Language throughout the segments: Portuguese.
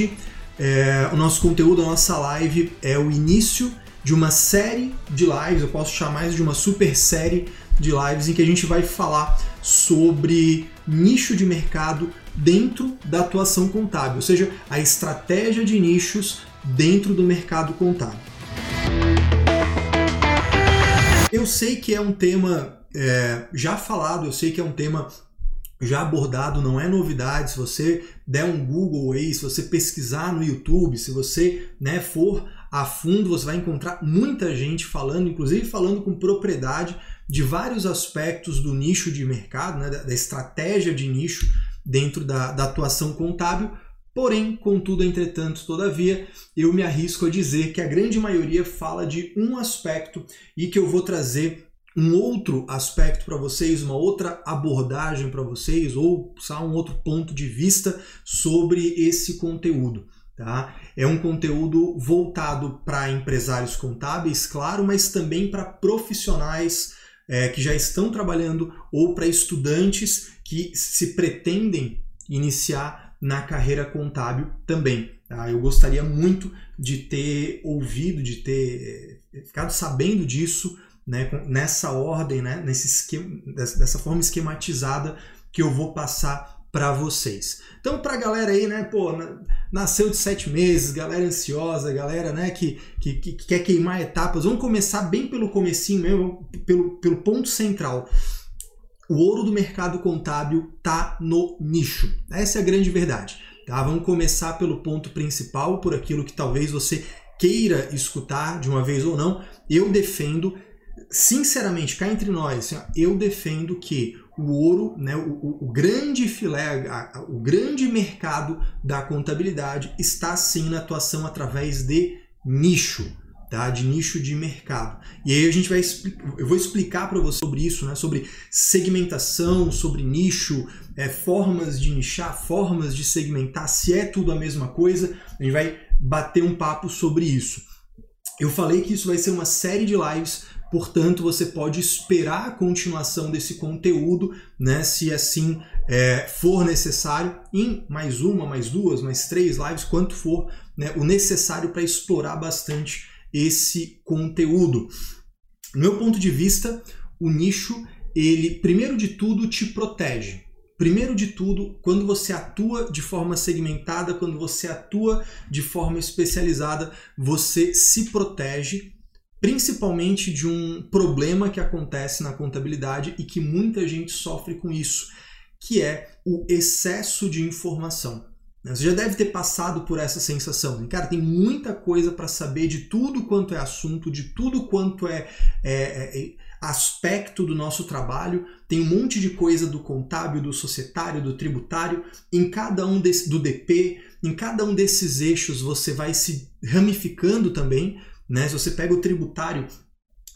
hoje é, o nosso conteúdo, a nossa live é o início de uma série de lives, eu posso chamar isso de uma super série de lives em que a gente vai falar sobre nicho de mercado dentro da atuação contábil, ou seja, a estratégia de nichos dentro do mercado contábil. Eu sei que é um tema é, já falado, eu sei que é um tema já abordado, não é novidade. Se você der um Google aí, se você pesquisar no YouTube, se você né, for a fundo, você vai encontrar muita gente falando, inclusive falando com propriedade de vários aspectos do nicho de mercado, né, da, estratégia de nicho dentro da, da atuação contábil. Porém, contudo, entretanto, todavia, eu me arrisco a dizer que a grande maioria fala de um aspecto e que eu vou trazer um outro aspecto para vocês, uma outra abordagem para vocês, ou só um outro ponto de vista sobre esse conteúdo. Tá? É um conteúdo voltado para empresários contábeis, claro, mas também para profissionais é, que já estão trabalhando ou para estudantes que se pretendem iniciar na carreira contábil também. Tá? Eu gostaria muito de ter ouvido, de ter é, ficado sabendo disso né, nessa ordem, né, nesse esquema, dessa forma esquematizada que eu vou passar para vocês. Então, para a galera aí, né, pô, nasceu de sete meses, galera ansiosa, galera, né, que, que, que, quer queimar etapas, vamos começar bem pelo comecinho mesmo, pelo, pelo ponto central. O ouro do mercado contábil tá no nicho. Essa é a grande verdade. Tá? Vamos começar pelo ponto principal, por aquilo que talvez você queira escutar de uma vez ou não. Eu defendo sinceramente, cá entre nós, assim, eu defendo que o ouro, né, o, o, grande filé, o grande mercado da contabilidade está sim na atuação através de nicho, tá? de nicho de mercado. E aí a gente vai eu vou explicar para você sobre isso, né? sobre segmentação, sobre nicho, é, formas de nichar, formas de segmentar, se é tudo a mesma coisa, a gente vai bater um papo sobre isso. Eu falei que isso vai ser uma série de lives Portanto, você pode esperar a continuação desse conteúdo, né, se assim é, for necessário, em mais uma, mais duas, mais três lives, quanto for né, o necessário para explorar bastante esse conteúdo. Do meu ponto de vista, o nicho, ele, primeiro de tudo, te protege. Primeiro de tudo, quando você atua de forma segmentada, quando você atua de forma especializada, você se protege principalmente de um problema que acontece na contabilidade e que muita gente sofre com isso, que é o excesso de informação. Né? Você já deve ter passado por essa sensação. Cara, tem muita coisa para saber de tudo quanto é assunto, de tudo quanto é, é, é, é, aspecto do nosso trabalho. Tem um monte de coisa do contábil, do societário, do tributário. Em cada um desse, do DP, em cada um desses eixos você vai se ramificando também. Né? Se você pega o tributário,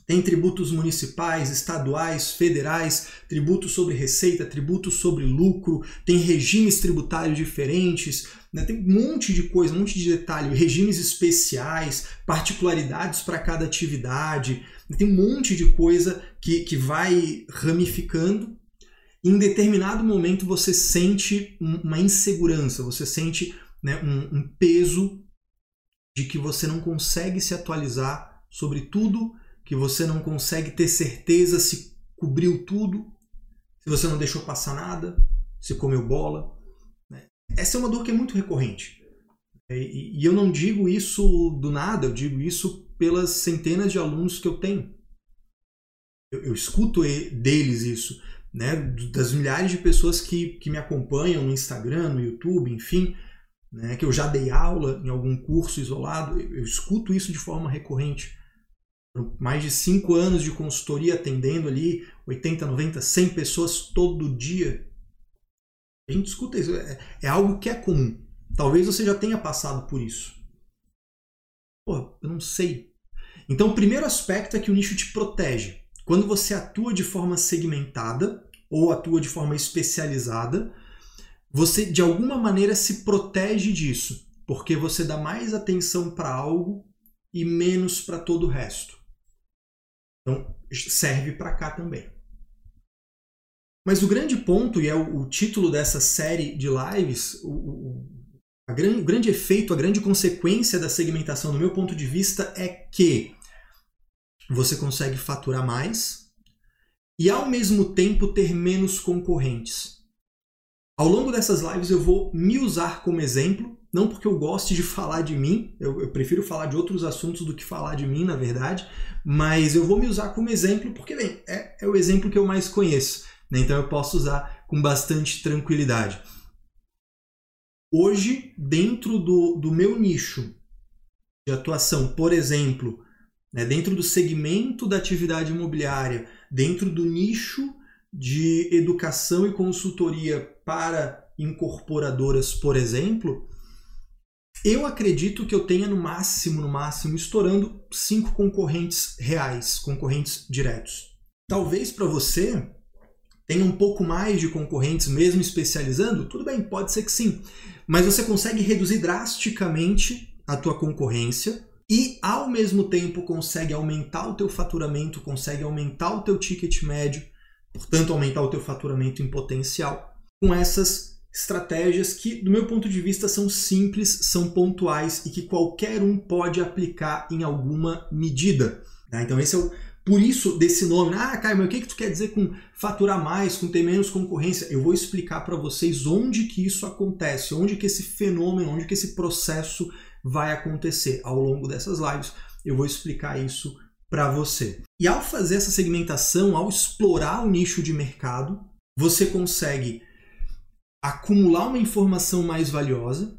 tem tributos municipais, estaduais, federais, tributos sobre receita, tributos sobre lucro, tem regimes tributários diferentes, né? tem um monte de coisa, um monte de detalhe, regimes especiais, particularidades para cada atividade, tem um monte de coisa que, que vai ramificando. Em determinado momento você sente uma insegurança, você sente né, um, um peso de que você não consegue se atualizar sobre tudo, que você não consegue ter certeza se cobriu tudo, se você não deixou passar nada, se comeu bola. Né? Essa é uma dor que é muito recorrente. E eu não digo isso do nada, eu digo isso pelas centenas de alunos que eu tenho. Eu, eu escuto deles isso, né? das milhares de pessoas que, que me acompanham no Instagram, no YouTube, enfim né, que eu já dei aula em algum curso isolado, eu, eu escuto isso de forma recorrente. Mais de cinco anos de consultoria atendendo ali 80, 90, 100 pessoas todo dia. A gente escuta isso, é, é algo que é comum. Talvez você já tenha passado por isso. Pô, eu não sei. Então, o primeiro aspecto é que o nicho te protege. Quando você atua de forma segmentada ou atua de forma especializada, você de alguma maneira se protege disso, porque você dá mais atenção para algo e menos para todo o resto. Então, serve para cá também. Mas o grande ponto, e é o, o título dessa série de lives, o, o, A grande, o grande efeito, a grande consequência da segmentação, do meu ponto de vista, é que você consegue faturar mais e, ao mesmo tempo, ter menos concorrentes. Ao longo dessas lives, eu vou me usar como exemplo, não porque eu goste de falar de mim, eu, eu prefiro falar de outros assuntos do que falar de mim, na verdade, mas eu vou me usar como exemplo porque, bem, é, é o exemplo que eu mais conheço, né? então eu posso usar com bastante tranquilidade. Hoje, dentro do, do meu nicho de atuação, por exemplo, né, dentro do segmento da atividade imobiliária, dentro do nicho de educação e consultoria para incorporadoras, por exemplo, eu acredito que eu tenha no máximo, no máximo, estourando cinco concorrentes reais, concorrentes diretos. Talvez para você tenha um pouco mais de concorrentes mesmo especializando, tudo bem, pode ser que sim mas você consegue reduzir drasticamente a tua concorrência e ao mesmo tempo consegue aumentar o teu faturamento, consegue aumentar o teu ticket médio, portanto aumentar o teu faturamento em potencial com essas estratégias que, do meu ponto de vista, são simples, são pontuais e que qualquer um pode aplicar em alguma medida. Tá? Então esse é o por isso desse nome. Ah, Caio, mas o que, que tu quer dizer com faturar mais, com ter menos concorrência? Eu vou explicar para vocês onde que isso acontece, onde que esse fenômeno, onde que esse processo vai acontecer ao longo dessas lives. Eu vou explicar isso para você. E ao fazer essa segmentação, ao explorar o nicho de mercado, você consegue acumular uma informação mais valiosa.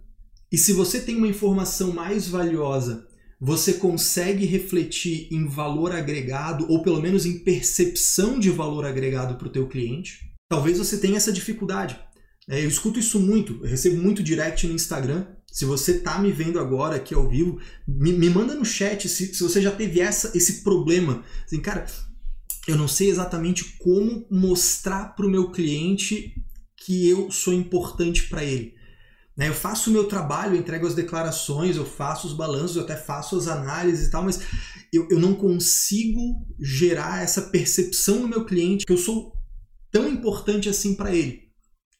E se você tem uma informação mais valiosa você consegue refletir em valor agregado ou pelo menos em percepção de valor agregado para o teu cliente. Talvez você tenha essa dificuldade. É, eu escuto isso muito, eu recebo muito direct no Instagram. Se você está me vendo agora aqui ao vivo, me, me manda no chat se, se, você já teve essa, esse problema. Assim, cara, eu não sei exatamente como mostrar para o meu cliente que eu sou importante para ele. Né? Eu faço o meu trabalho, eu entrego as declarações, eu faço os balanços, eu até faço as análises e tal, mas eu, eu não consigo gerar essa percepção no meu cliente que eu sou tão importante assim para ele.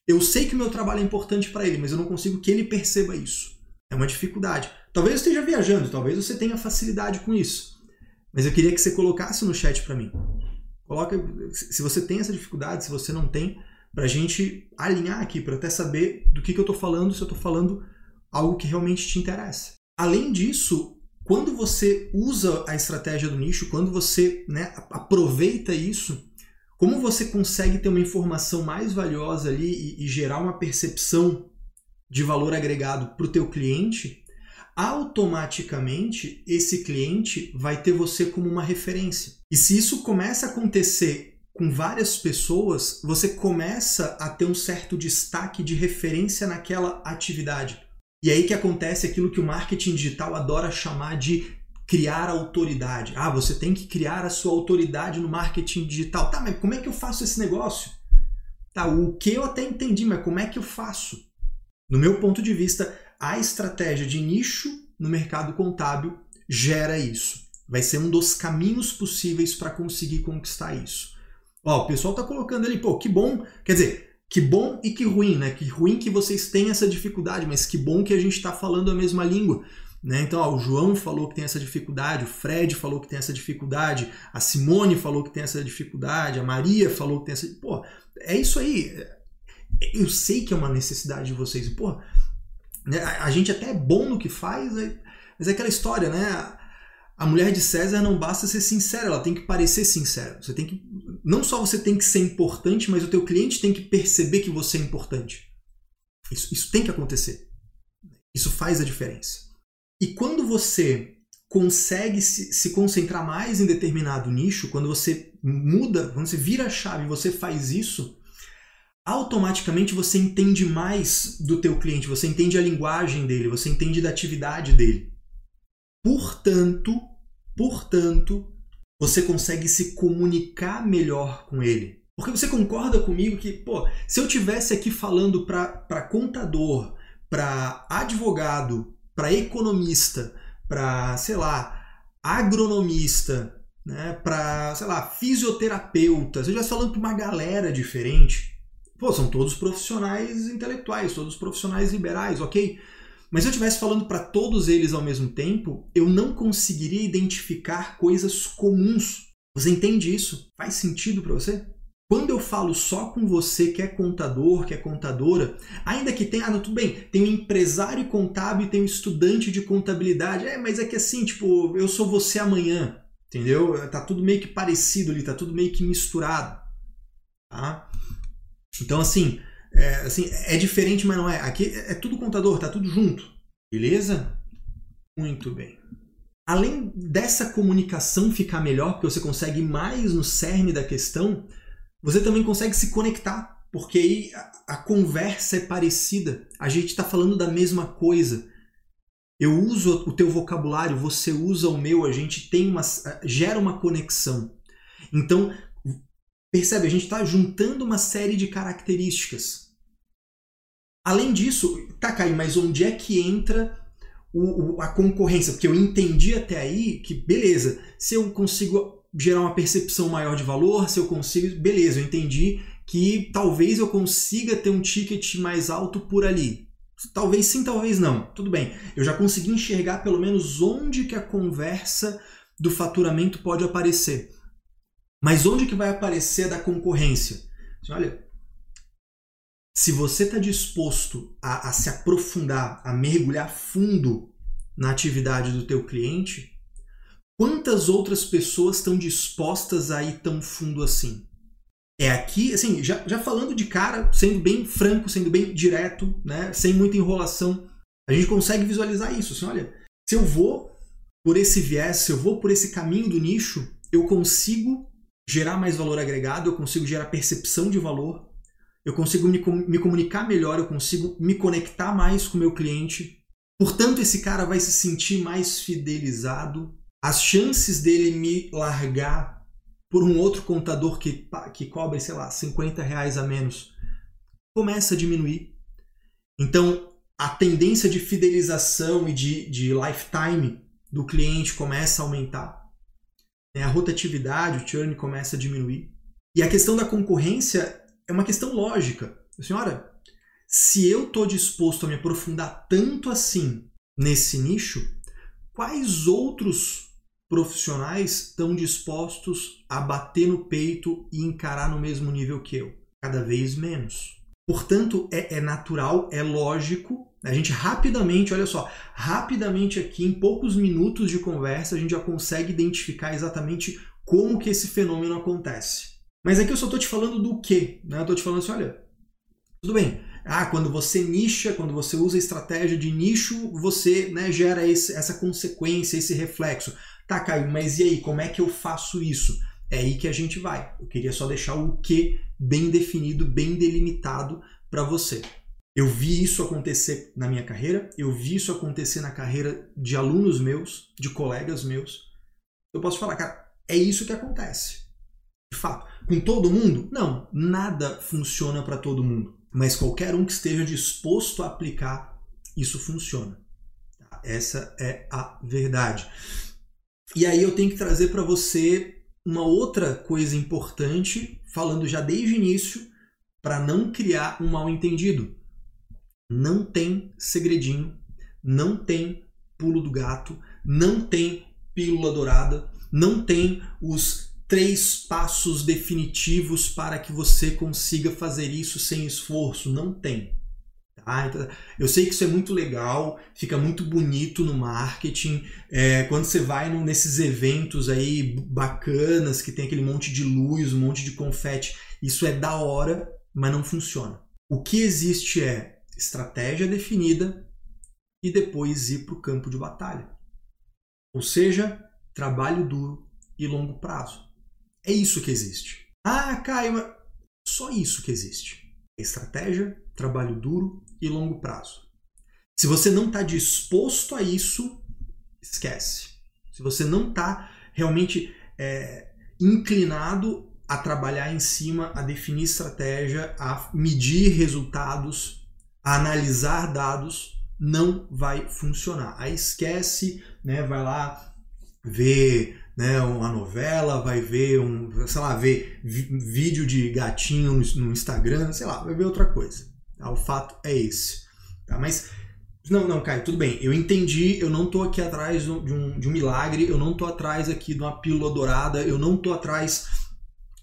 Eu sei que o meu trabalho é importante para ele, mas eu não consigo que ele perceba isso. É uma dificuldade. Talvez eu esteja viajando, talvez você tenha facilidade com isso. Mas eu queria que você colocasse no chat para mim. Coloca se você tem essa dificuldade, se você não tem, para a gente alinhar aqui, para até saber do que, que eu estou falando, se eu estou falando algo que realmente te interessa. Além disso, quando você usa a estratégia do nicho, quando você né, aproveita isso, como você consegue ter uma informação mais valiosa ali e, e gerar uma percepção de valor agregado para o teu cliente, automaticamente esse cliente vai ter você como uma referência. E se isso começa a acontecer com várias pessoas, você começa a ter um certo destaque de referência naquela atividade. E aí que acontece aquilo que o marketing digital adora chamar de criar autoridade. Ah, você tem que criar a sua autoridade no marketing digital. Tá, mas como é que eu faço esse negócio? Tá, o que eu até entendi, mas como é que eu faço? No meu ponto de vista, a estratégia de nicho no mercado contábil gera isso. Vai ser um dos caminhos possíveis para conseguir conquistar isso. Ó, o pessoal tá colocando ali, pô, que bom. Quer dizer, que bom e que ruim, né? Que ruim que vocês têm essa dificuldade, mas que bom que a gente está falando a mesma língua. Né? Então, ó, o João falou que tem essa dificuldade, o Fred falou que tem essa dificuldade, a Simone falou que tem essa dificuldade, a Maria falou que tem essa. Pô, é isso aí. Eu sei que é uma necessidade de vocês. Pô, né? a gente até é bom no que faz, mas é aquela história, né? a mulher de César não basta ser sincera, ela tem que parecer sincera. Você tem que não só você tem que ser importante, mas o teu cliente tem que perceber que você é importante. Isso, isso tem que acontecer. Isso faz a diferença. E quando você consegue se, se concentrar mais em determinado nicho, quando você muda, quando você vira a chave, você faz isso, automaticamente você entende mais do teu cliente, você entende a linguagem dele, você entende da atividade dele. Portanto, portanto, você consegue se comunicar melhor com ele. Porque você concorda comigo que, pô, se eu tivesse aqui falando para contador, para advogado, para economista, para, sei lá, agronomista, né, para, sei lá, fisioterapeuta, se eu estivesse falando para uma galera diferente, pô, são todos profissionais intelectuais, todos profissionais liberais, ok? Mas se eu estivesse falando para todos eles ao mesmo tempo, eu não conseguiria identificar coisas comuns. Você entende isso? Faz sentido para você? Quando eu falo só com você que é contador, que é contadora, ainda que tenha, ah, não, tudo bem, tem um empresário contábil e tem um estudante de contabilidade, é, mas é que assim, tipo, eu sou você amanhã, entendeu? Tá tudo meio que parecido ali, tá tudo meio que misturado, tá? Então, assim, é, assim, é diferente, mas não é. Aqui é, é tudo contador, tá tudo junto, beleza? Muito bem. Além dessa comunicação ficar melhor, porque você consegue mais no cerne da questão, você também consegue se conectar, porque aí a, conversa é parecida. A gente está falando da mesma coisa. Eu uso o teu vocabulário, você usa o meu, a gente tem uma gera uma conexão. Então, percebe, a gente está juntando uma série de características. Além disso, tá, Caio, mas onde é que entra o, o, a concorrência? Porque eu entendi até aí que, beleza, se eu consigo gerar uma percepção maior de valor, se eu consigo, beleza, eu entendi que talvez eu consiga ter um ticket mais alto por ali. Talvez sim, talvez não. Tudo bem. Eu já consegui enxergar pelo menos onde que a conversa do faturamento pode aparecer. Mas onde que vai aparecer da concorrência? Assim, olha, se você está disposto a, a se aprofundar, a mergulhar fundo na atividade do teu cliente, Quantas outras pessoas estão dispostas a ir tão fundo assim? É aqui, assim, já, já falando de cara, sendo bem franco, sendo bem direto, né, sem muita enrolação, a gente consegue visualizar isso. Assim, olha, se eu vou por esse viés, se eu vou por esse caminho do nicho, eu consigo gerar mais valor agregado, eu consigo gerar percepção de valor, eu consigo me, me comunicar melhor, eu consigo me conectar mais com o meu cliente. Portanto, esse cara vai se sentir mais fidelizado, as chances dele me largar por um outro contador que, que cobra, sei lá, 50 reais a menos, começa a diminuir. Então, a tendência de fidelização e de, de lifetime do cliente começa a aumentar. Né? A rotatividade, o churn começa a diminuir. E a questão da concorrência é uma questão lógica. Senhora, se eu estou disposto a me aprofundar tanto assim nesse nicho, quais outros profissionais estão dispostos a bater no peito e encarar no mesmo nível que eu? Cada vez menos. Portanto, é, é, natural, é lógico. A gente rapidamente, olha só, rapidamente aqui, em poucos minutos de conversa, a gente já consegue identificar exatamente como que esse fenômeno acontece. Mas aqui eu só estou te falando do quê? Né? Eu estou te falando assim, olha, tudo bem. Ah, quando você nicha, quando você usa a estratégia de nicho, você né, gera esse, essa consequência, esse reflexo. Tá, Caio, mas e aí, como é que eu faço isso? É aí que a gente vai. Eu queria só deixar o que bem definido, bem delimitado para você. Eu vi isso acontecer na minha carreira, eu vi isso acontecer na carreira de alunos meus, de colegas meus. Eu posso falar, cara, é isso que acontece. De fato, com todo mundo? Não, nada funciona para todo mundo. Mas qualquer um que esteja disposto a aplicar, isso funciona. Essa é a verdade. E aí eu tenho que trazer para você uma outra coisa importante, falando já desde o início, para não criar um mal entendido. Não tem segredinho, não tem pulo do gato, não tem pílula dourada, não tem os três passos definitivos para que você consiga fazer isso sem esforço. Não tem. Ah, então, eu sei que isso é muito legal, fica muito bonito no marketing. É, quando você vai no, nesses eventos aí bacanas, que tem aquele monte de luz, um monte de confete, isso é da hora, mas não funciona. O que existe é estratégia definida e depois ir para o campo de batalha. Ou seja, trabalho duro e longo prazo. É isso que existe. Ah, Caio, só isso que existe. Estratégia, trabalho duro e longo prazo. Se você não está disposto a isso, esquece. Se você não está realmente é, inclinado a trabalhar em cima, a definir estratégia, a medir resultados, a analisar dados, não vai funcionar. Aí esquece, né? Vai lá ver né, uma novela, vai ver um, sei lá, ver vídeo de gatinho no Instagram, sei lá, vai ver outra coisa. Tá? O fato é esse. Tá? Mas Não, não, Caio, tudo bem. Eu entendi, eu não tô aqui atrás de um, de um milagre, eu não tô atrás aqui de uma pílula dourada, eu não tô atrás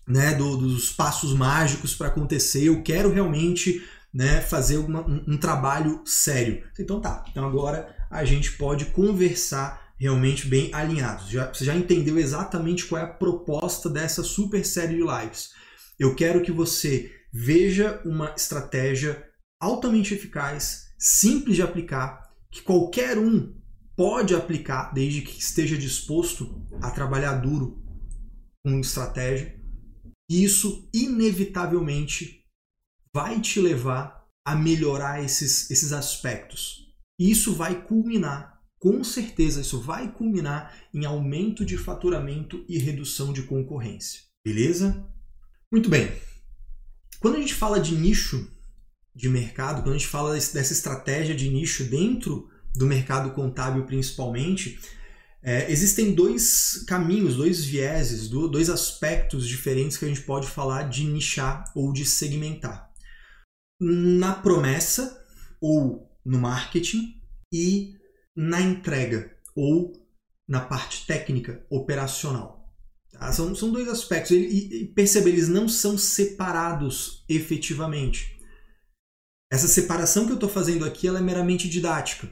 né, do, dos passos mágicos para acontecer. Eu quero realmente né, fazer uma, um, um, trabalho sério. Então tá, então agora a gente pode conversar realmente bem alinhados. Já, você já entendeu exatamente qual é a proposta dessa super série de lives. Eu quero que você veja uma estratégia altamente eficaz, simples de aplicar, que qualquer um pode aplicar desde que esteja disposto a trabalhar duro com estratégia. E isso inevitavelmente vai te levar a melhorar esses, esses aspectos. E isso vai culminar, com certeza, isso vai culminar em aumento de faturamento e redução de concorrência. Beleza? Muito bem. Quando a gente fala de nicho, de mercado, quando a gente fala dessa estratégia de nicho dentro do mercado contábil principalmente, é, existem dois caminhos, dois vieses, dois aspectos diferentes que a gente pode falar de nichar ou de segmentar. Na promessa ou no marketing e na entrega ou na parte técnica, operacional. Tá? São, são dois aspectos. E, e perceba, eles não são separados efetivamente. Essa separação que eu estou fazendo aqui ela é meramente didática,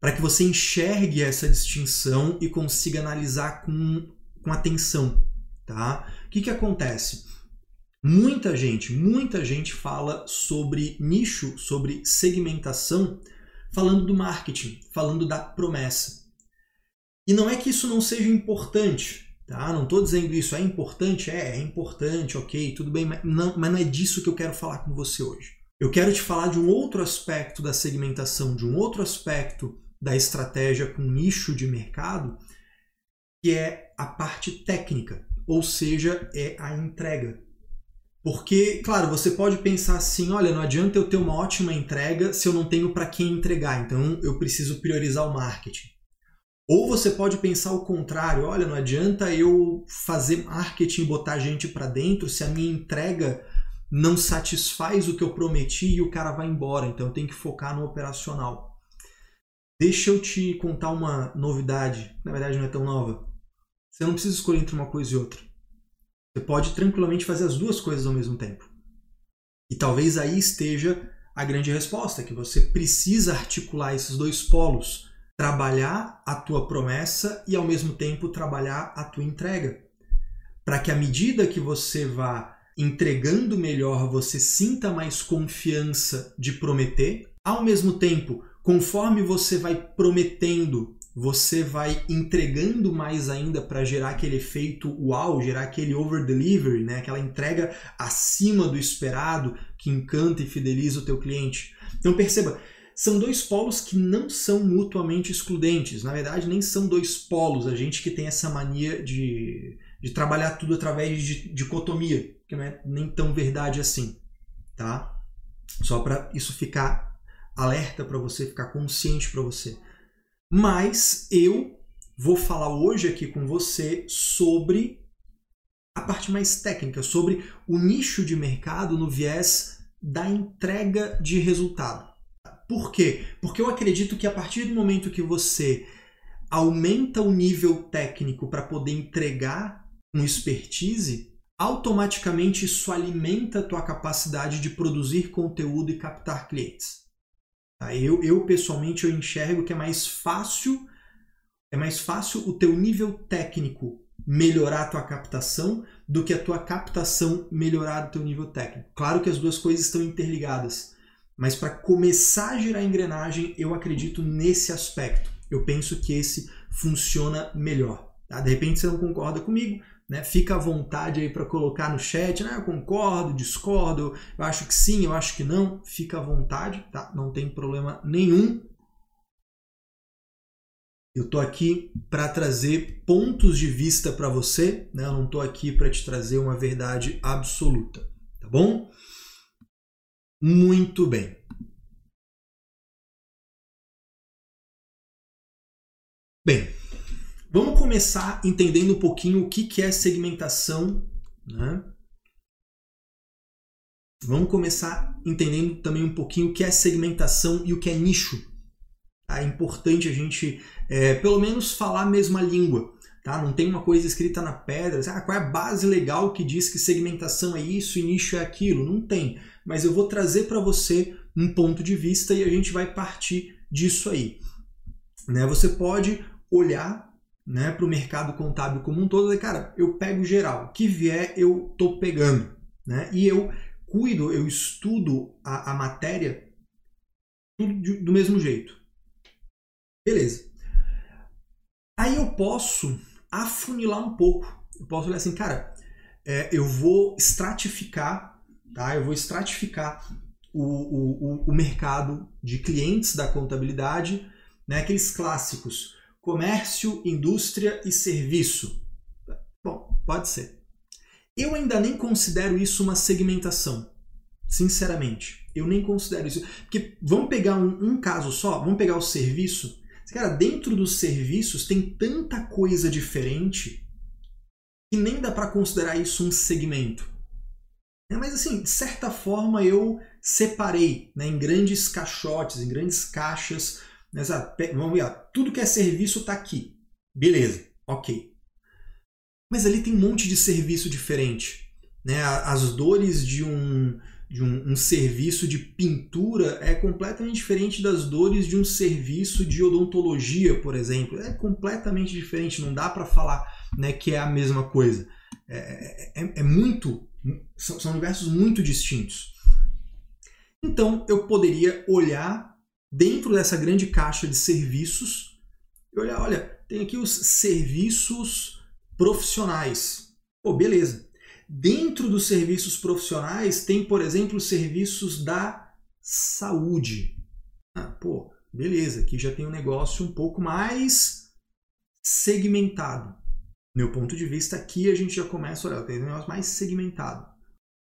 para que você enxergue essa distinção e consiga analisar com, com atenção. Tá? O que, que acontece? Muita gente, muita gente fala sobre nicho, sobre segmentação, falando do marketing, falando da promessa. E não é que isso não seja importante, tá? Não estou dizendo isso é importante, é, é importante, ok, tudo bem, mas não, mas não é disso que eu quero falar com você hoje. Eu quero te falar de um outro aspecto da segmentação, de um outro aspecto da estratégia com nicho de mercado, que é a parte técnica, ou seja, é a entrega. Porque, claro, você pode pensar assim: olha, não adianta eu ter uma ótima entrega se eu não tenho para quem entregar, então eu preciso priorizar o marketing. Ou você pode pensar o contrário: olha, não adianta eu fazer marketing e botar gente para dentro se a minha entrega não satisfaz o que eu prometi e o cara vai embora. Então eu tenho que focar no operacional. Deixa eu te contar uma novidade. Na verdade, não é tão nova. Você não precisa escolher entre uma coisa e outra. Você pode tranquilamente fazer as duas coisas ao mesmo tempo. E talvez aí esteja a grande resposta, que você precisa articular esses dois polos, trabalhar a tua promessa e ao mesmo tempo trabalhar a tua entrega. Para que à medida que você vá entregando melhor, você sinta mais confiança de prometer. Ao mesmo tempo, conforme você vai prometendo, você vai entregando mais ainda para gerar aquele efeito uau, gerar aquele over delivery, né? aquela entrega acima do esperado que encanta e fideliza o teu cliente. Então perceba, são dois polos que não são mutuamente excludentes. Na verdade, nem são dois polos. A gente que tem essa mania de, de trabalhar tudo através de dicotomia que não é nem tão verdade assim, tá? Só para isso ficar alerta para você, ficar consciente para você. Mas eu vou falar hoje aqui com você sobre a parte mais técnica, sobre o nicho de mercado no viés da entrega de resultado. Por quê? Porque eu acredito que a partir do momento que você aumenta o nível técnico para poder entregar um expertise, automaticamente isso alimenta a tua capacidade de produzir conteúdo e captar clientes. Tá? Eu, eu pessoalmente eu enxergo que é mais fácil é mais fácil o teu nível técnico melhorar a tua captação do que a tua captação melhorar o teu nível técnico. Claro que as duas coisas estão interligadas, mas para começar a girar a engrenagem, eu acredito nesse aspecto. Eu penso que esse funciona melhor. Tá? De repente você não concorda comigo, né? Fica à vontade aí para colocar no chat, né? Eu concordo, discordo, eu acho que sim, eu acho que não. Fica à vontade, tá? Não tem problema nenhum. Eu tô aqui para trazer pontos de vista para você, né? Eu não tô aqui para te trazer uma verdade absoluta, tá bom? Muito bem. Bem, Vamos começar entendendo um pouquinho o que é segmentação. Né? Vamos começar entendendo também um pouquinho o que é segmentação e o que é nicho. É importante a gente, é, pelo menos, falar a mesma língua. Tá? Não tem uma coisa escrita na pedra, ah, qual é a base legal que diz que segmentação é isso e nicho é aquilo? Não tem. Mas eu vou trazer para você um ponto de vista e a gente vai partir disso aí. Né? Você pode olhar né, para o mercado contábil como um todo e cara, eu pego geral, que vier eu tô pegando. Né? E eu cuido, eu estudo a, a matéria tudo de, do mesmo jeito. Beleza. Aí eu posso afunilar um pouco. Eu posso olhar assim, cara, é, eu vou estratificar, tá? Eu vou estratificar o, o, o mercado de clientes da contabilidade, né? aqueles clássicos, comércio, indústria e serviço. Bom, pode ser. Eu ainda nem considero isso uma segmentação, sinceramente. Eu nem considero isso. Porque vamos pegar um, um caso só, vamos pegar o serviço Cara, dentro dos serviços tem tanta coisa diferente que nem dá para considerar isso um segmento. É, mas assim, de certa forma eu separei né, em grandes caixotes, em grandes caixas. Né, vamos ver, tudo que é serviço está aqui. Beleza, ok. Mas ali tem um monte de serviço diferente. Né? As dores de um, de um, um, serviço de pintura é completamente diferente das dores de um serviço de odontologia, por exemplo. É completamente diferente, não dá para falar né, que é a mesma coisa. É, é, é muito. São, são universos muito distintos. Então eu poderia olhar dentro dessa grande caixa de serviços e olhar, olha, tem aqui os serviços profissionais. Pô, beleza. Dentro dos serviços profissionais, tem, por exemplo, os serviços da saúde. Ah, pô, beleza, aqui já tem um negócio um pouco mais segmentado. Meu ponto de vista, aqui a gente já começa a olhar, tem um negócio mais segmentado.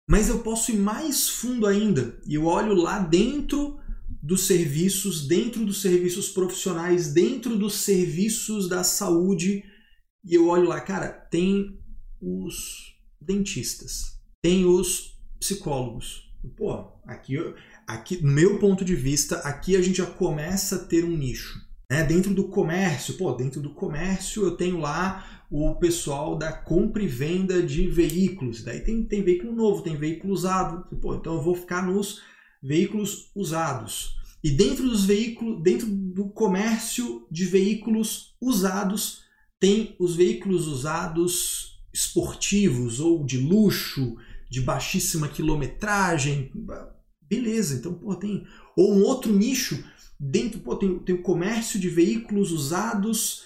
Mas eu posso ir mais fundo ainda e eu olho lá dentro dos serviços, dentro dos serviços profissionais, dentro dos serviços da saúde, e eu olho lá, cara, tem os dentistas, tem os psicólogos. Pô, aqui, aqui, no meu ponto de vista, aqui a gente já começa a ter um nicho. Né? Dentro do comércio, pô, dentro do comércio eu tenho lá o pessoal da compra e venda de veículos. Daí tem, tem veículo novo, tem veículo usado. Pô, então eu vou ficar nos veículos usados. E dentro dos veículos, dentro do comércio de veículos usados, tem os veículos usados esportivos ou de luxo, de baixíssima quilometragem. Beleza, então pô, tem. Ou um outro nicho dentro, pô, tem, tem o comércio de veículos usados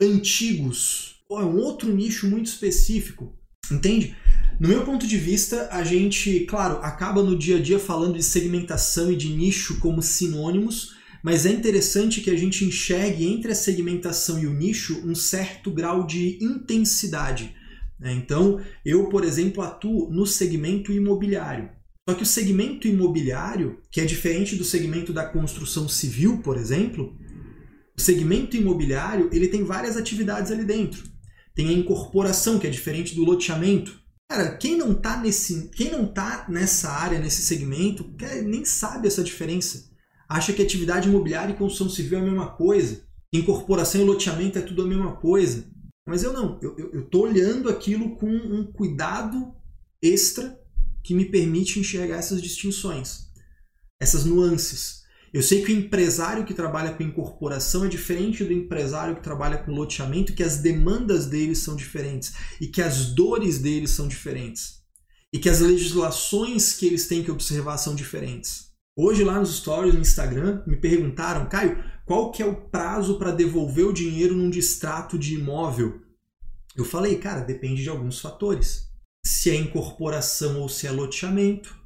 antigos. É um outro nicho muito específico. Entende? No meu ponto de vista, a gente, claro, acaba no dia a dia falando de segmentação e de nicho como sinônimos, mas é interessante que a gente enxergue entre a segmentação e o nicho um certo grau de intensidade. Né? Então, eu, por exemplo, atuo no segmento imobiliário. Só que o segmento imobiliário, que é diferente do segmento da construção civil, por exemplo, o segmento imobiliário ele tem várias atividades ali dentro. Tem a incorporação, que é diferente do loteamento. Cara, quem não está nesse, quem não tá nessa área, nesse segmento, nem sabe essa diferença. Acha que atividade imobiliária e construção civil é a mesma coisa. Incorporação e loteamento é tudo a mesma coisa. Mas eu não, eu estou olhando aquilo com um cuidado extra que me permite enxergar essas distinções, essas nuances. Eu sei que o empresário que trabalha com incorporação é diferente do empresário que trabalha com loteamento, que as demandas deles são diferentes e que as dores deles são diferentes e que as legislações que eles têm que observar são diferentes. Hoje lá nos stories no Instagram me perguntaram, Caio, qual que é o prazo para devolver o dinheiro num distrato de imóvel? Eu falei, cara, depende de alguns fatores. Se é incorporação ou se é loteamento.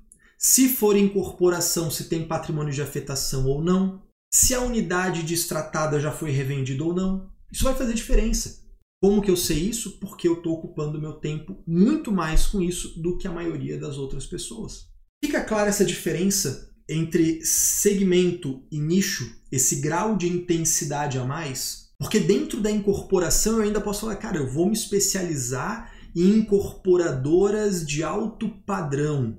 Se for incorporação, se tem patrimônio de afetação ou não. Se a unidade distratada já foi revendida ou não. Isso vai fazer diferença. Como que eu sei isso? Porque eu estou ocupando meu tempo muito mais com isso do que a maioria das outras pessoas. Fica clara essa diferença entre segmento e nicho, esse grau de intensidade a mais, porque dentro da incorporação eu ainda posso falar, cara, eu vou me especializar em incorporadoras de alto padrão.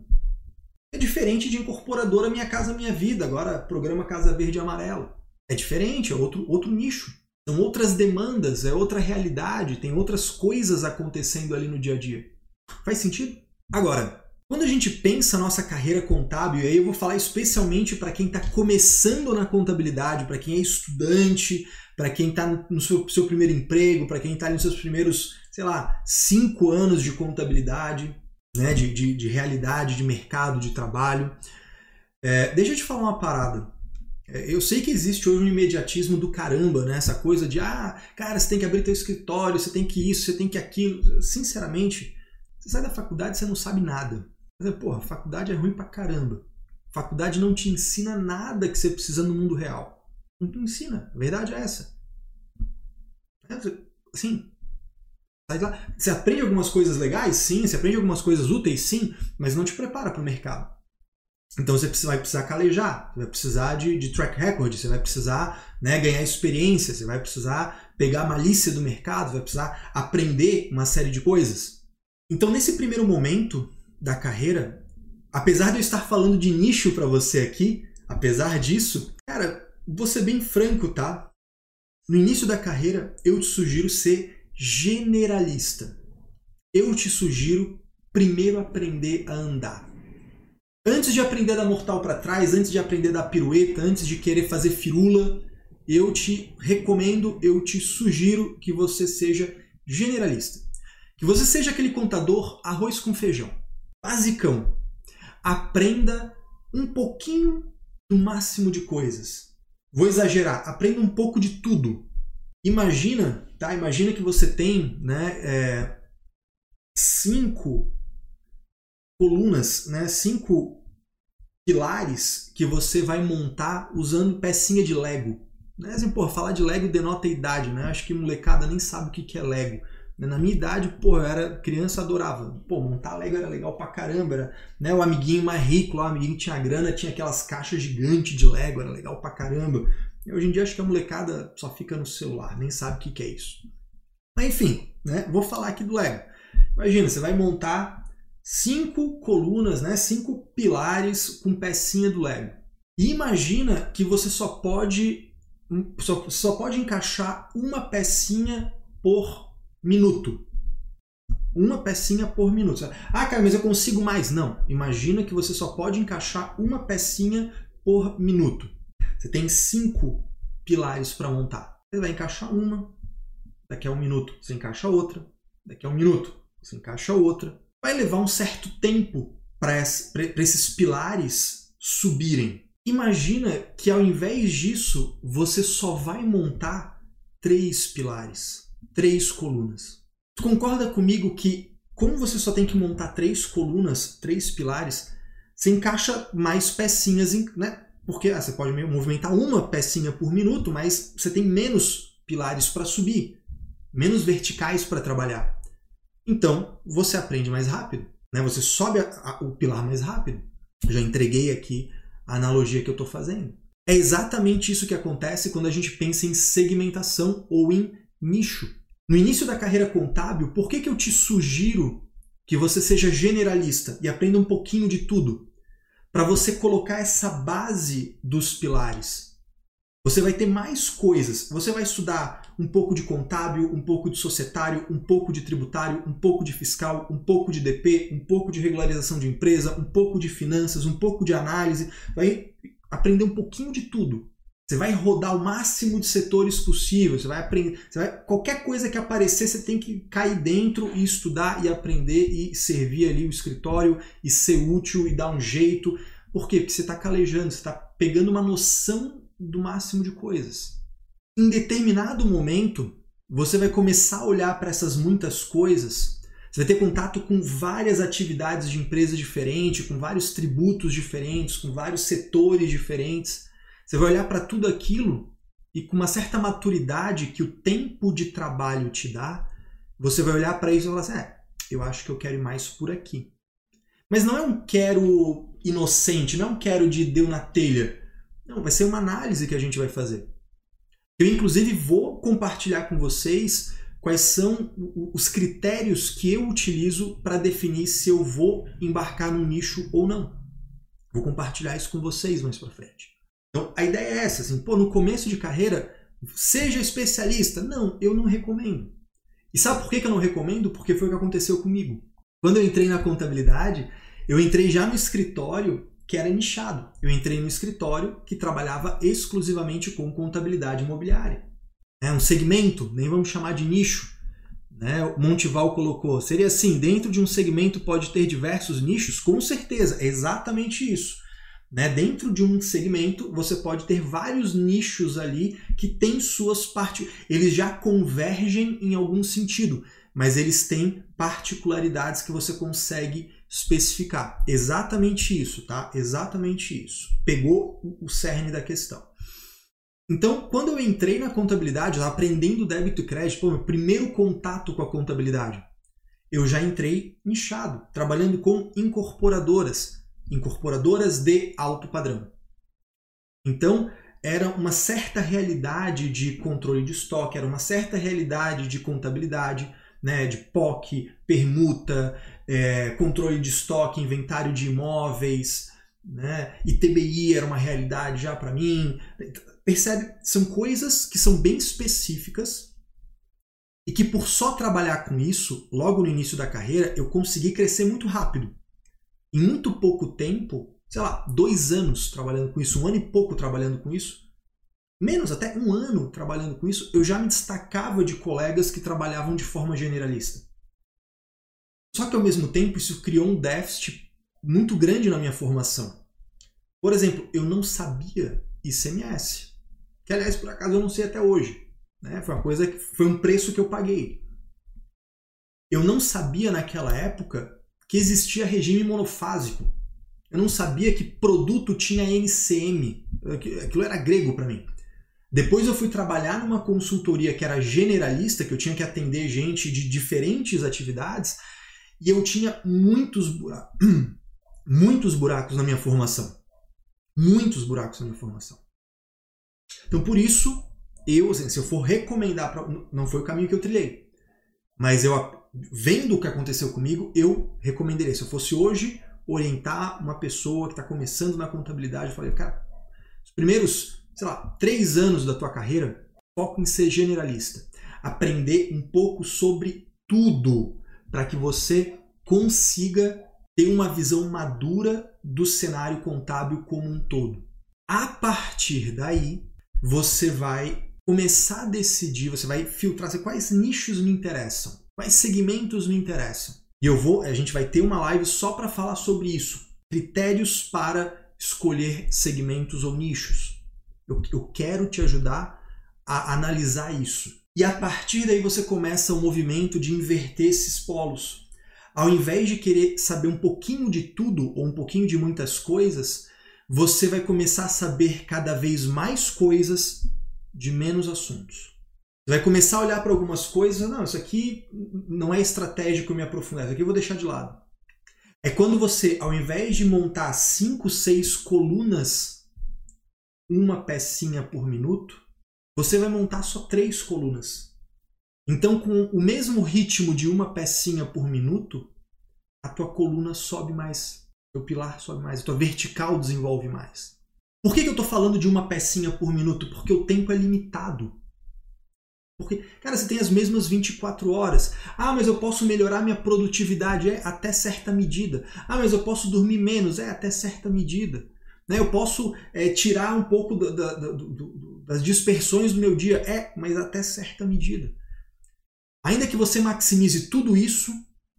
É diferente de incorporadora Minha Casa Minha Vida, agora programa Casa Verde e Amarelo. É diferente, é outro, outro nicho. São outras demandas, é outra realidade, tem outras coisas acontecendo ali no dia a dia. Faz sentido? Agora, quando a gente pensa nossa carreira contábil, e aí eu vou falar especialmente para quem está começando na contabilidade, para quem é estudante, para quem está no seu, seu, primeiro emprego, para quem está nos seus primeiros, sei lá, cinco anos de contabilidade, né, de, de, de realidade, de mercado, de trabalho. É, deixa eu te falar uma parada. É, eu sei que existe hoje um imediatismo do caramba, né? Essa coisa de, ah, cara, você tem que abrir teu escritório, você tem que isso, você tem que aquilo. Sinceramente, você sai da faculdade você não sabe nada. Mas, porra, faculdade é ruim pra caramba. Faculdade não te ensina nada que você precisa no mundo real. Não te ensina. A verdade é essa. É, assim, você aprende algumas coisas legais? Sim. Você aprende algumas coisas úteis? Sim. Mas não te prepara para o mercado. Então você vai precisar calejar, você vai precisar de, de track record, você vai precisar né, ganhar experiência, você vai precisar pegar a malícia do mercado, vai precisar aprender uma série de coisas. Então, nesse primeiro momento da carreira, apesar de eu estar falando de nicho para você aqui, apesar disso, cara, vou ser bem franco, tá? No início da carreira, eu te sugiro ser generalista. Eu te sugiro primeiro aprender a andar. Antes de aprender a dar mortal para trás, antes de aprender a dar pirueta, antes de querer fazer firula, eu te recomendo, eu te sugiro que você seja generalista. Que você seja aquele contador arroz com feijão. Basicão. Aprenda um pouquinho do máximo de coisas. Vou exagerar, aprenda um pouco de tudo. Imagina, tá? Imagina que você tem, né, é, cinco colunas, né, cinco pilares que você vai montar usando pecinha de Lego. Né? Assim, falar de Lego denota idade, né? Acho que molecada nem sabe o que é Lego. Né? Na minha idade, pô, eu era criança, adorava. Pô, montar Lego era legal pra caramba. Era, né, o amiguinho mais rico lá, o amiguinho que tinha grana, tinha aquelas caixas gigantes de Lego, era legal pra caramba. Hoje em dia acho que a molecada só fica no celular, nem sabe o que é isso. Mas enfim, né, vou falar aqui do Lego. Imagina, você vai montar cinco colunas, né, cinco pilares com pecinha do Lego. E imagina que você só pode só, só pode encaixar uma pecinha por minuto. Uma pecinha por minuto. Ah, cara, mas eu consigo mais. Não. Imagina que você só pode encaixar uma pecinha por minuto. Você tem cinco pilares para montar. Você vai encaixar uma, daqui a um minuto você encaixa outra, daqui a um minuto você encaixa outra, vai levar um certo tempo para esses pilares subirem. Imagina que ao invés disso, você só vai montar três pilares, três colunas. Tu concorda comigo que, como você só tem que montar três colunas, três pilares, você encaixa mais pecinhas, né? Porque ah, você pode movimentar uma pecinha por minuto, mas você tem menos pilares para subir, menos verticais para trabalhar. Então, você aprende mais rápido. Né? Você sobe a, a, o pilar mais rápido. Já entreguei aqui a analogia que eu estou fazendo. É exatamente isso que acontece quando a gente pensa em segmentação ou em nicho. No início da carreira contábil, por que, que eu te sugiro que você seja generalista e aprenda um pouquinho de tudo? Para você colocar essa base dos pilares. Você vai ter mais coisas. Você vai estudar um pouco de contábil, um pouco de societário, um pouco de tributário, um pouco de fiscal, um pouco de DP, um pouco de regularização de empresa, um pouco de finanças, um pouco de análise. Vai aprender um pouquinho de tudo. Você vai rodar o máximo de setores possível. Você vai aprender. Você vai, qualquer coisa que aparecer, você tem que cair dentro e estudar e aprender e servir ali o escritório e ser útil e dar um jeito. Por quê? Porque você está calejando, você está pegando uma noção do máximo de coisas. Em determinado momento, você vai começar a olhar para essas muitas coisas. Você vai ter contato com várias atividades de empresa diferentes, com vários tributos diferentes, com vários setores diferentes. Você vai olhar para tudo aquilo e com uma certa maturidade que o tempo de trabalho te dá, você vai olhar para isso e falar assim: é, eu acho que eu quero ir mais por aqui. Mas não é um quero inocente, não é um quero de deu na telha. Não, vai ser uma análise que a gente vai fazer. Eu, inclusive, vou compartilhar com vocês quais são os critérios que eu utilizo para definir se eu vou embarcar num nicho ou não. Vou compartilhar isso com vocês mais para frente. Então a ideia é essa, assim, pô, no começo de carreira, seja especialista. Não, eu não recomendo. E sabe por que eu não recomendo? Porque foi o que aconteceu comigo. Quando eu entrei na contabilidade, eu entrei já no escritório que era nichado. Eu entrei no escritório que trabalhava exclusivamente com contabilidade imobiliária. É um segmento, nem vamos chamar de nicho. Né? O Montival colocou, seria assim, dentro de um segmento pode ter diversos nichos? Com certeza, é exatamente isso. Né? Dentro de um segmento, você pode ter vários nichos ali que têm suas partes. Eles já convergem em algum sentido, mas eles têm particularidades que você consegue especificar. Exatamente isso, tá? Exatamente isso. Pegou o cerne da questão. Então, quando eu entrei na contabilidade, aprendendo débito e crédito, pô, meu primeiro contato com a contabilidade, eu já entrei nichado, trabalhando com incorporadoras incorporadoras de alto padrão. Então, era uma certa realidade de controle de estoque, era uma certa realidade de contabilidade, né, de POC, permuta, é, controle de estoque, inventário de imóveis, né, ITBI era uma realidade já para mim. Percebe? São coisas que são bem específicas e que por só trabalhar com isso, logo no início da carreira, eu consegui crescer muito rápido em muito pouco tempo, sei lá, dois anos trabalhando com isso, um ano e pouco trabalhando com isso, menos até um ano trabalhando com isso, eu já me destacava de colegas que trabalhavam de forma generalista. Só que ao mesmo tempo isso criou um déficit muito grande na minha formação. Por exemplo, eu não sabia ICMS, que aliás por acaso eu não sei até hoje. Né? Foi uma coisa que foi um preço que eu paguei. Eu não sabia naquela época que existia regime monofásico. Eu não sabia que produto tinha NCM. Aquilo era grego para mim. Depois eu fui trabalhar numa consultoria que era generalista, que eu tinha que atender gente de diferentes atividades, e eu tinha muitos buracos, muitos buracos na minha formação. Muitos buracos na minha formação. Então por isso, eu, assim, se eu for recomendar, pra, não foi o caminho que eu trilhei, mas eu vendo o que aconteceu comigo, eu recomendaria. Se eu fosse hoje orientar uma pessoa que está começando na contabilidade, eu falei, cara, os primeiros, sei lá, três anos da tua carreira, foco em ser generalista. Aprender um pouco sobre tudo para que você consiga ter uma visão madura do cenário contábil como um todo. A partir daí, você vai começar a decidir, você vai filtrar quais nichos me interessam Quais segmentos me interessam? E eu vou, a gente vai ter uma live só para falar sobre isso. Critérios para escolher segmentos ou nichos. Eu, eu quero te ajudar a analisar isso. E a partir daí você começa o um movimento de inverter esses polos. Ao invés de querer saber um pouquinho de tudo ou um pouquinho de muitas coisas, você vai começar a saber cada vez mais coisas de menos assuntos. Você vai começar a olhar para algumas coisas, não, isso aqui não é estratégico me aprofundar, isso aqui eu vou deixar de lado. É quando você, ao invés de montar cinco, seis colunas, uma pecinha por minuto, você vai montar só três colunas. Então, com o mesmo ritmo de uma pecinha por minuto, a tua coluna sobe mais, teu pilar sobe mais, a tua vertical desenvolve mais. Por que, que eu estou falando de uma pecinha por minuto? Porque o tempo é limitado. Porque, cara, você tem as mesmas 24 horas. Ah, mas eu posso melhorar minha produtividade. É, até certa medida. Ah, mas eu posso dormir menos. É, até certa medida. Né? Eu posso é, tirar um pouco do, do, das dispersões do meu dia. É, mas até certa medida. Ainda que você maximize tudo isso,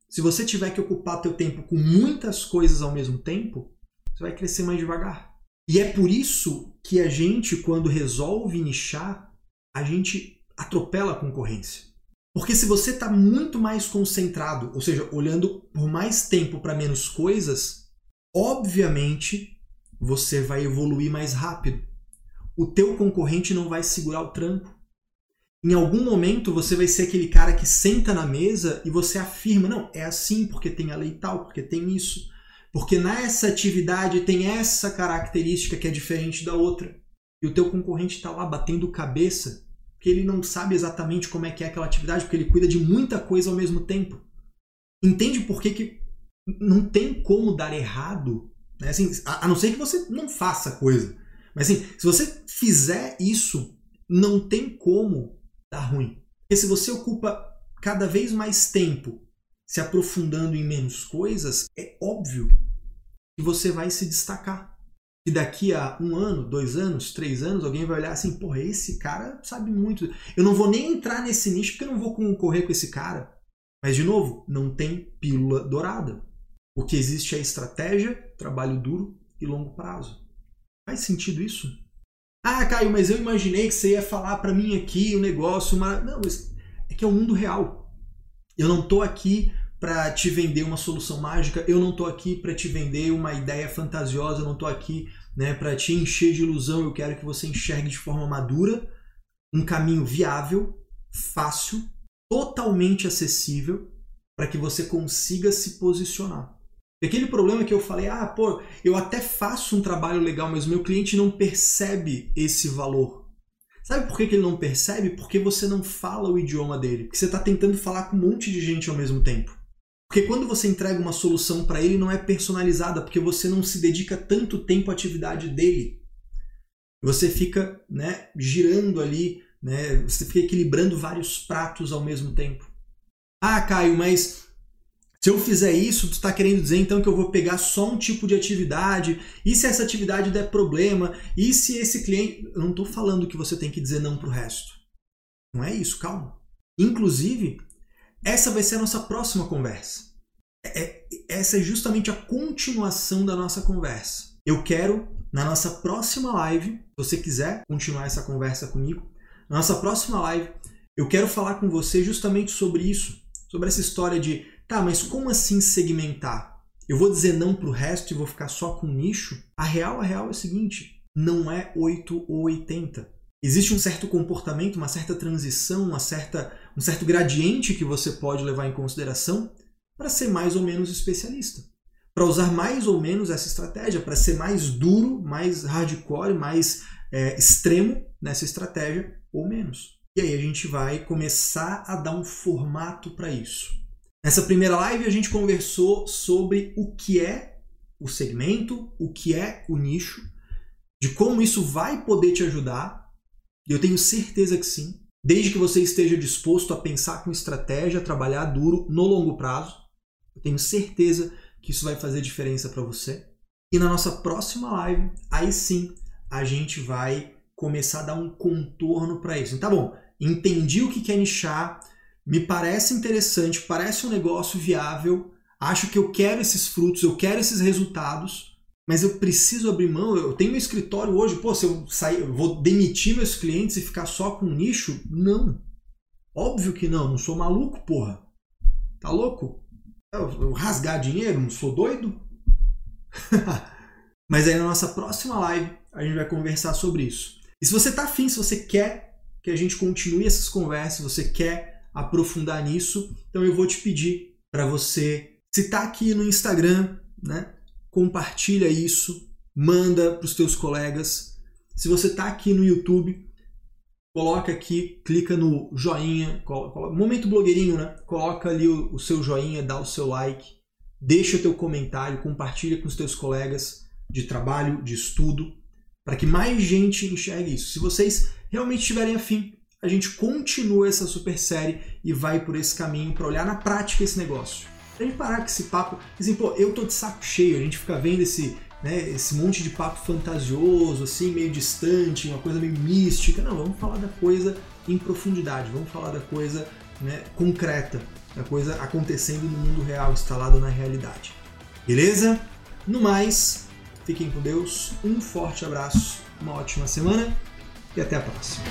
se você tiver que ocupar teu tempo com muitas coisas ao mesmo tempo, você vai crescer mais devagar. E é por isso que a gente, quando resolve nichar, a gente atropela a concorrência. Porque se você está muito mais concentrado, ou seja, olhando por mais tempo para menos coisas, obviamente você vai evoluir mais rápido. O teu concorrente não vai segurar o tranco. Em algum momento você vai ser aquele cara que senta na mesa e você afirma, não, é assim porque tem a lei tal, porque tem isso, porque nessa atividade tem essa característica que é diferente da outra. E o teu concorrente está lá batendo cabeça que ele não sabe exatamente como é que é aquela atividade, porque ele cuida de muita coisa ao mesmo tempo. Entende por que, que não tem como dar errado, né? assim, a, a não ser que você não faça coisa. Mas assim, se você fizer isso, não tem como dar ruim. Porque se você ocupa cada vez mais tempo se aprofundando em menos coisas, é óbvio que você vai se destacar. E daqui a um ano, dois anos, três anos, alguém vai olhar assim, porra, esse cara sabe muito. Eu não vou nem entrar nesse nicho porque eu não vou concorrer com esse cara. Mas, de novo, não tem pílula dourada. Porque existe a estratégia, trabalho duro e longo prazo. Faz sentido isso? Ah, Caio, mas eu imaginei que você ia falar para mim aqui o um negócio. Uma... Não, é que é o mundo real. Eu não tô aqui para te vender uma solução mágica, eu não estou aqui para te vender uma ideia fantasiosa, eu não estou aqui né, para te encher de ilusão, eu quero que você enxergue de forma madura um caminho viável, fácil, totalmente acessível para que você consiga se posicionar. Aquele problema que eu falei, ah, pô, eu até faço um trabalho legal, mas o meu cliente não percebe esse valor. Sabe por que, que ele não percebe? Porque você não fala o idioma dele. Porque você está tentando falar com um monte de gente ao mesmo tempo. Porque quando você entrega uma solução para ele, não é personalizada, porque você não se dedica tanto tempo à atividade dele. Você fica né, girando ali, né, você fica equilibrando vários pratos ao mesmo tempo. Ah, Caio, mas se eu fizer isso, tu está querendo dizer então que eu vou pegar só um tipo de atividade? E se essa atividade der problema? E se esse cliente. Eu não estou falando que você tem que dizer não para o resto. Não é isso, calma. Inclusive, essa vai ser a nossa próxima conversa. É, é, essa é justamente a continuação da nossa conversa. Eu quero, na nossa próxima live, se você quiser continuar essa conversa comigo, na nossa próxima live, eu quero falar com você justamente sobre isso, sobre essa história de, tá, mas como assim segmentar? Eu vou dizer não para o resto e vou ficar só com nicho? A real, a real é o seguinte, não é 8 ou 80. Existe um certo comportamento, uma certa transição, uma certa, um certo gradiente que você pode levar em consideração para ser mais ou menos especialista. Para usar mais ou menos essa estratégia, para ser mais duro, mais hardcore, mais é, extremo nessa estratégia ou menos. E aí a gente vai começar a dar um formato para isso. Nessa primeira live a gente conversou sobre o que é o segmento, o que é o nicho, de como isso vai poder te ajudar e eu tenho certeza que sim, desde que você esteja disposto a pensar com estratégia, trabalhar duro no longo prazo. Eu tenho certeza que isso vai fazer diferença para você. E na nossa próxima live, aí sim, a gente vai começar a dar um contorno para isso. Então, tá bom, entendi o que é nichar, me parece interessante, parece um negócio viável, acho que eu quero esses frutos, eu quero esses resultados, mas eu preciso abrir mão. Eu tenho meu escritório hoje, pô, se eu sair, eu vou demitir meus clientes e ficar só com um nicho? Não. Óbvio que não, não sou maluco, porra. Tá louco? Eu, eu rasgar dinheiro, não sou doido? mas aí na nossa próxima live a gente vai conversar sobre isso. E se você tá afim, se você quer que a gente continue essas conversas, se você quer aprofundar nisso, então eu vou te pedir para você, se tá aqui no Instagram, né? Compartilha isso, manda para os teus colegas. Se você está aqui no YouTube, coloca aqui, clica no joinha, coloca, momento blogueirinho, né? Coloca ali o, o, seu joinha, dá o seu like, deixa o teu comentário, compartilha com os teus colegas de trabalho, de estudo, para que mais gente enxergue isso. Se vocês realmente estiverem afim, a gente continua essa super série e vai por esse caminho para olhar na prática esse negócio. Pra gente parar com esse papo, assim, pô, eu tô de saco cheio, a gente fica vendo esse, né, esse monte de papo fantasioso, assim, meio distante, uma coisa meio mística. Não, vamos falar da coisa em profundidade, vamos falar da coisa né, concreta, da coisa acontecendo no mundo real, instalada na realidade. Beleza? No mais, fiquem com Deus, um forte abraço, uma ótima semana e até a próxima.